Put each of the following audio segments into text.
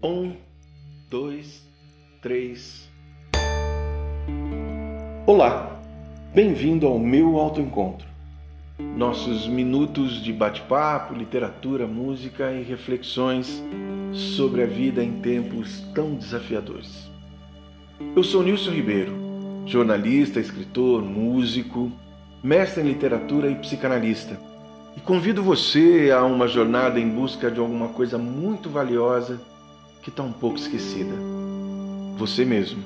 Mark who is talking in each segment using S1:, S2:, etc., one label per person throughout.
S1: Um, dois, três. Olá, bem-vindo ao meu autoencontro. Nossos minutos de bate-papo, literatura, música e reflexões sobre a vida em tempos tão desafiadores. Eu sou Nilson Ribeiro, jornalista, escritor, músico, mestre em literatura e psicanalista. E convido você a uma jornada em busca de alguma coisa muito valiosa que está um pouco esquecida. Você mesmo.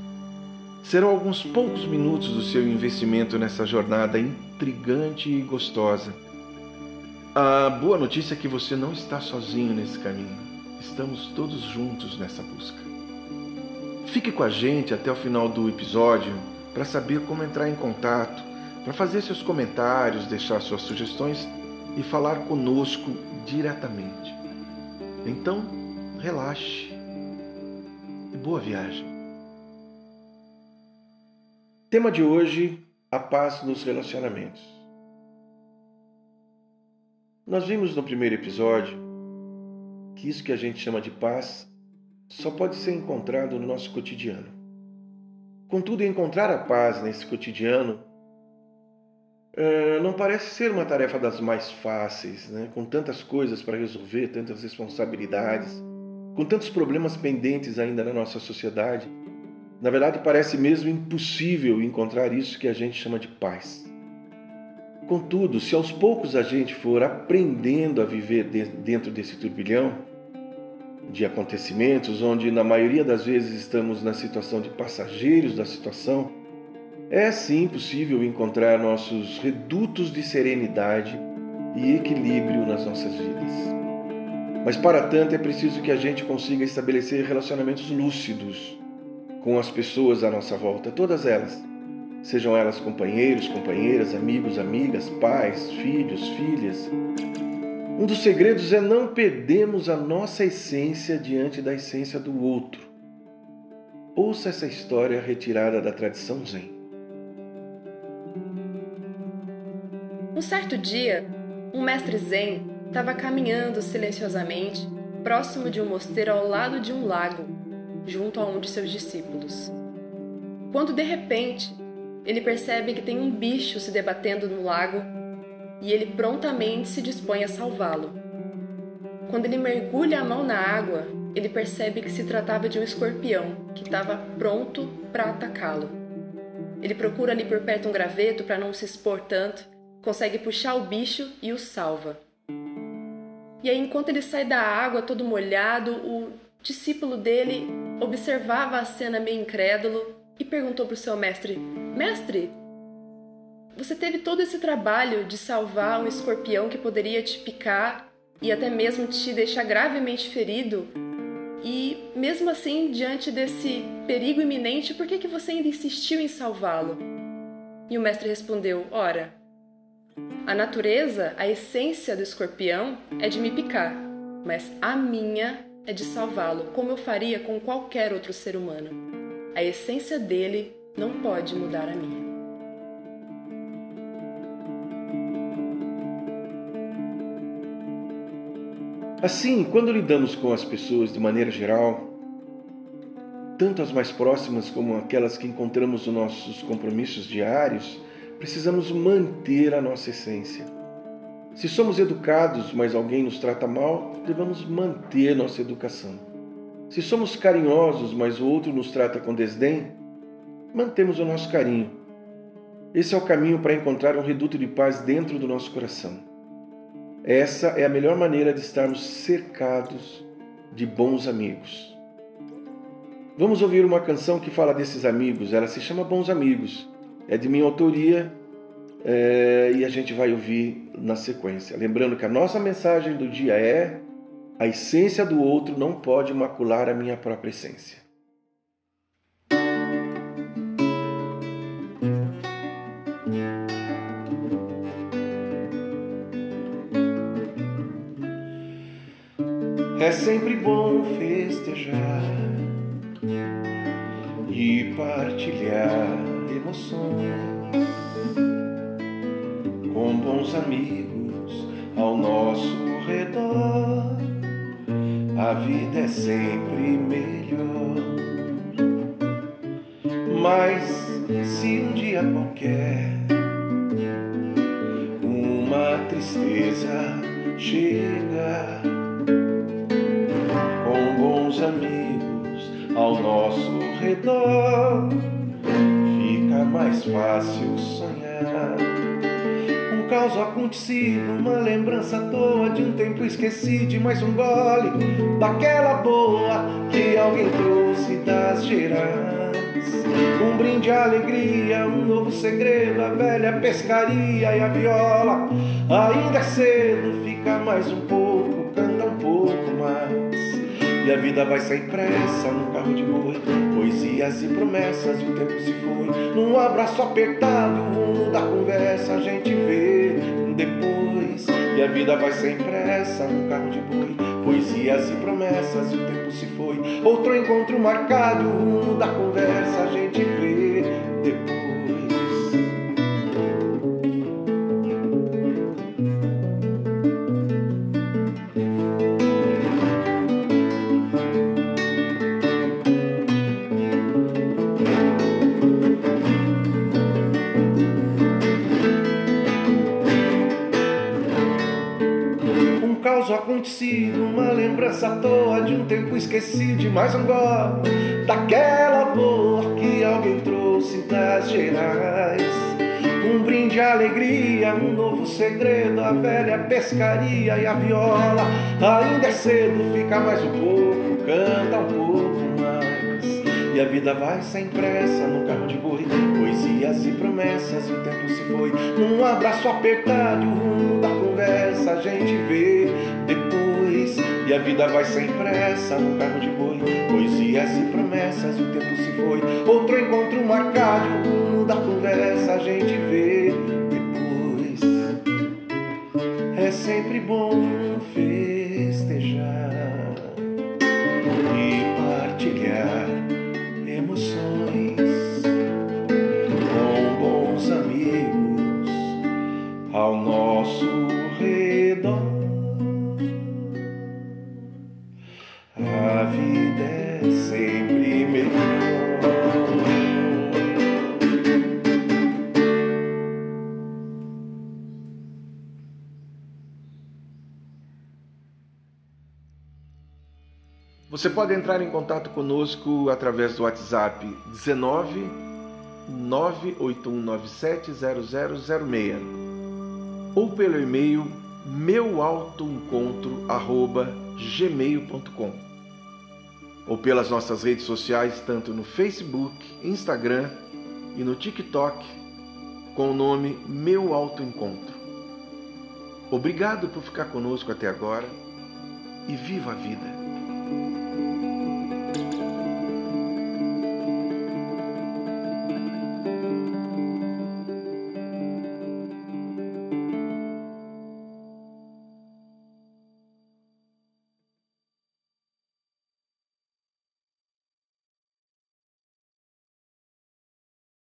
S1: Serão alguns poucos minutos do seu investimento nessa jornada intrigante e gostosa. A boa notícia é que você não está sozinho nesse caminho. Estamos todos juntos nessa busca. Fique com a gente até o final do episódio para saber como entrar em contato, para fazer seus comentários, deixar suas sugestões e falar conosco diretamente. Então, relaxe boa viagem. Tema de hoje: a paz nos relacionamentos. Nós vimos no primeiro episódio que isso que a gente chama de paz só pode ser encontrado no nosso cotidiano. Contudo, encontrar a paz nesse cotidiano uh, não parece ser uma tarefa das mais fáceis, né? com tantas coisas para resolver, tantas responsabilidades com tantos problemas pendentes ainda na nossa sociedade, na verdade parece mesmo impossível encontrar isso que a gente chama de paz. Contudo, se aos poucos a gente for aprendendo a viver dentro desse turbilhão de acontecimentos, onde na maioria das vezes estamos na situação de passageiros da situação, é sim possível encontrar nossos redutos de serenidade e equilíbrio nas nossas vidas. Mas para tanto é preciso que a gente consiga estabelecer relacionamentos lúcidos com as pessoas à nossa volta, todas elas. Sejam elas companheiros, companheiras, amigos, amigas, pais, filhos, filhas. Um dos segredos é não perdermos a nossa essência diante da essência do outro. Ouça essa história retirada da tradição Zen.
S2: Um certo dia, um mestre Zen estava caminhando silenciosamente próximo de um mosteiro ao lado de um lago, junto a um de seus discípulos. Quando de repente ele percebe que tem um bicho se debatendo no lago e ele prontamente se dispõe a salvá-lo. Quando ele mergulha a mão na água, ele percebe que se tratava de um escorpião que estava pronto para atacá-lo. Ele procura ali por perto um graveto para não se expor tanto, consegue puxar o bicho e o salva. E aí, enquanto ele sai da água todo molhado, o discípulo dele observava a cena meio incrédulo e perguntou para o seu mestre: Mestre, você teve todo esse trabalho de salvar um escorpião que poderia te picar e até mesmo te deixar gravemente ferido. E mesmo assim, diante desse perigo iminente, por que, que você ainda insistiu em salvá-lo? E o mestre respondeu: Ora, a natureza, a essência do escorpião é de me picar, mas a minha é de salvá-lo, como eu faria com qualquer outro ser humano. A essência dele não pode mudar a minha.
S1: Assim, quando lidamos com as pessoas de maneira geral, tanto as mais próximas como aquelas que encontramos nos nossos compromissos diários, precisamos manter a nossa essência. Se somos educados, mas alguém nos trata mal, devemos manter nossa educação. Se somos carinhosos, mas o outro nos trata com desdém, mantemos o nosso carinho. Esse é o caminho para encontrar um reduto de paz dentro do nosso coração. Essa é a melhor maneira de estarmos cercados de bons amigos. Vamos ouvir uma canção que fala desses amigos. Ela se chama Bons Amigos é de minha autoria é, e a gente vai ouvir na sequência. Lembrando que a nossa mensagem do dia é: a essência do outro não pode macular a minha própria essência. É sempre bom festejar e partilhar emoções, com bons amigos ao nosso redor. a vida é sempre melhor. Mas se um dia qualquer uma tristeza chega com bons amigos ao nosso redor, fica mais fácil sonhar caos acontecido, uma lembrança à toa de um tempo esquecido, mais um gole daquela boa que alguém trouxe das gerais. Um brinde à alegria, um novo segredo, a velha pescaria e a viola. Ainda é cedo, fica mais um pouco, canta um pouco mais. E a vida vai sem pressa num carro de boi, poesias e promessas, e o tempo se foi. Num abraço apertado, o rumo da conversa a gente vê depois. E a vida vai sem pressa num carro de boi. Poesias e promessas, e o tempo se foi. Outro encontro marcado, o rumo da conversa a gente vê depois. Acontecido, uma lembrança à toa de um tempo esquecido, de mais um gole daquela boa que alguém trouxe das gerais. Um brinde à alegria, um novo segredo, a velha pescaria e a viola. Ainda é cedo, fica mais um pouco, canta um pouco mais. E a vida vai sem pressa no carro de boi, poesias e promessas, o tempo se foi. Num abraço apertado, o rumo da a gente vê depois. E a vida vai sem pressa no carro de boi. Poesias e promessas, o tempo se foi. Outro encontro marcado, o da conversa a gente vê depois. É sempre bom festejar Você pode entrar em contato conosco através do WhatsApp 19 981970006 ou pelo e-mail meuautoencontro@gmail.com ou pelas nossas redes sociais tanto no Facebook, Instagram e no TikTok com o nome Meu Auto Encontro. Obrigado por ficar conosco até agora e viva a vida.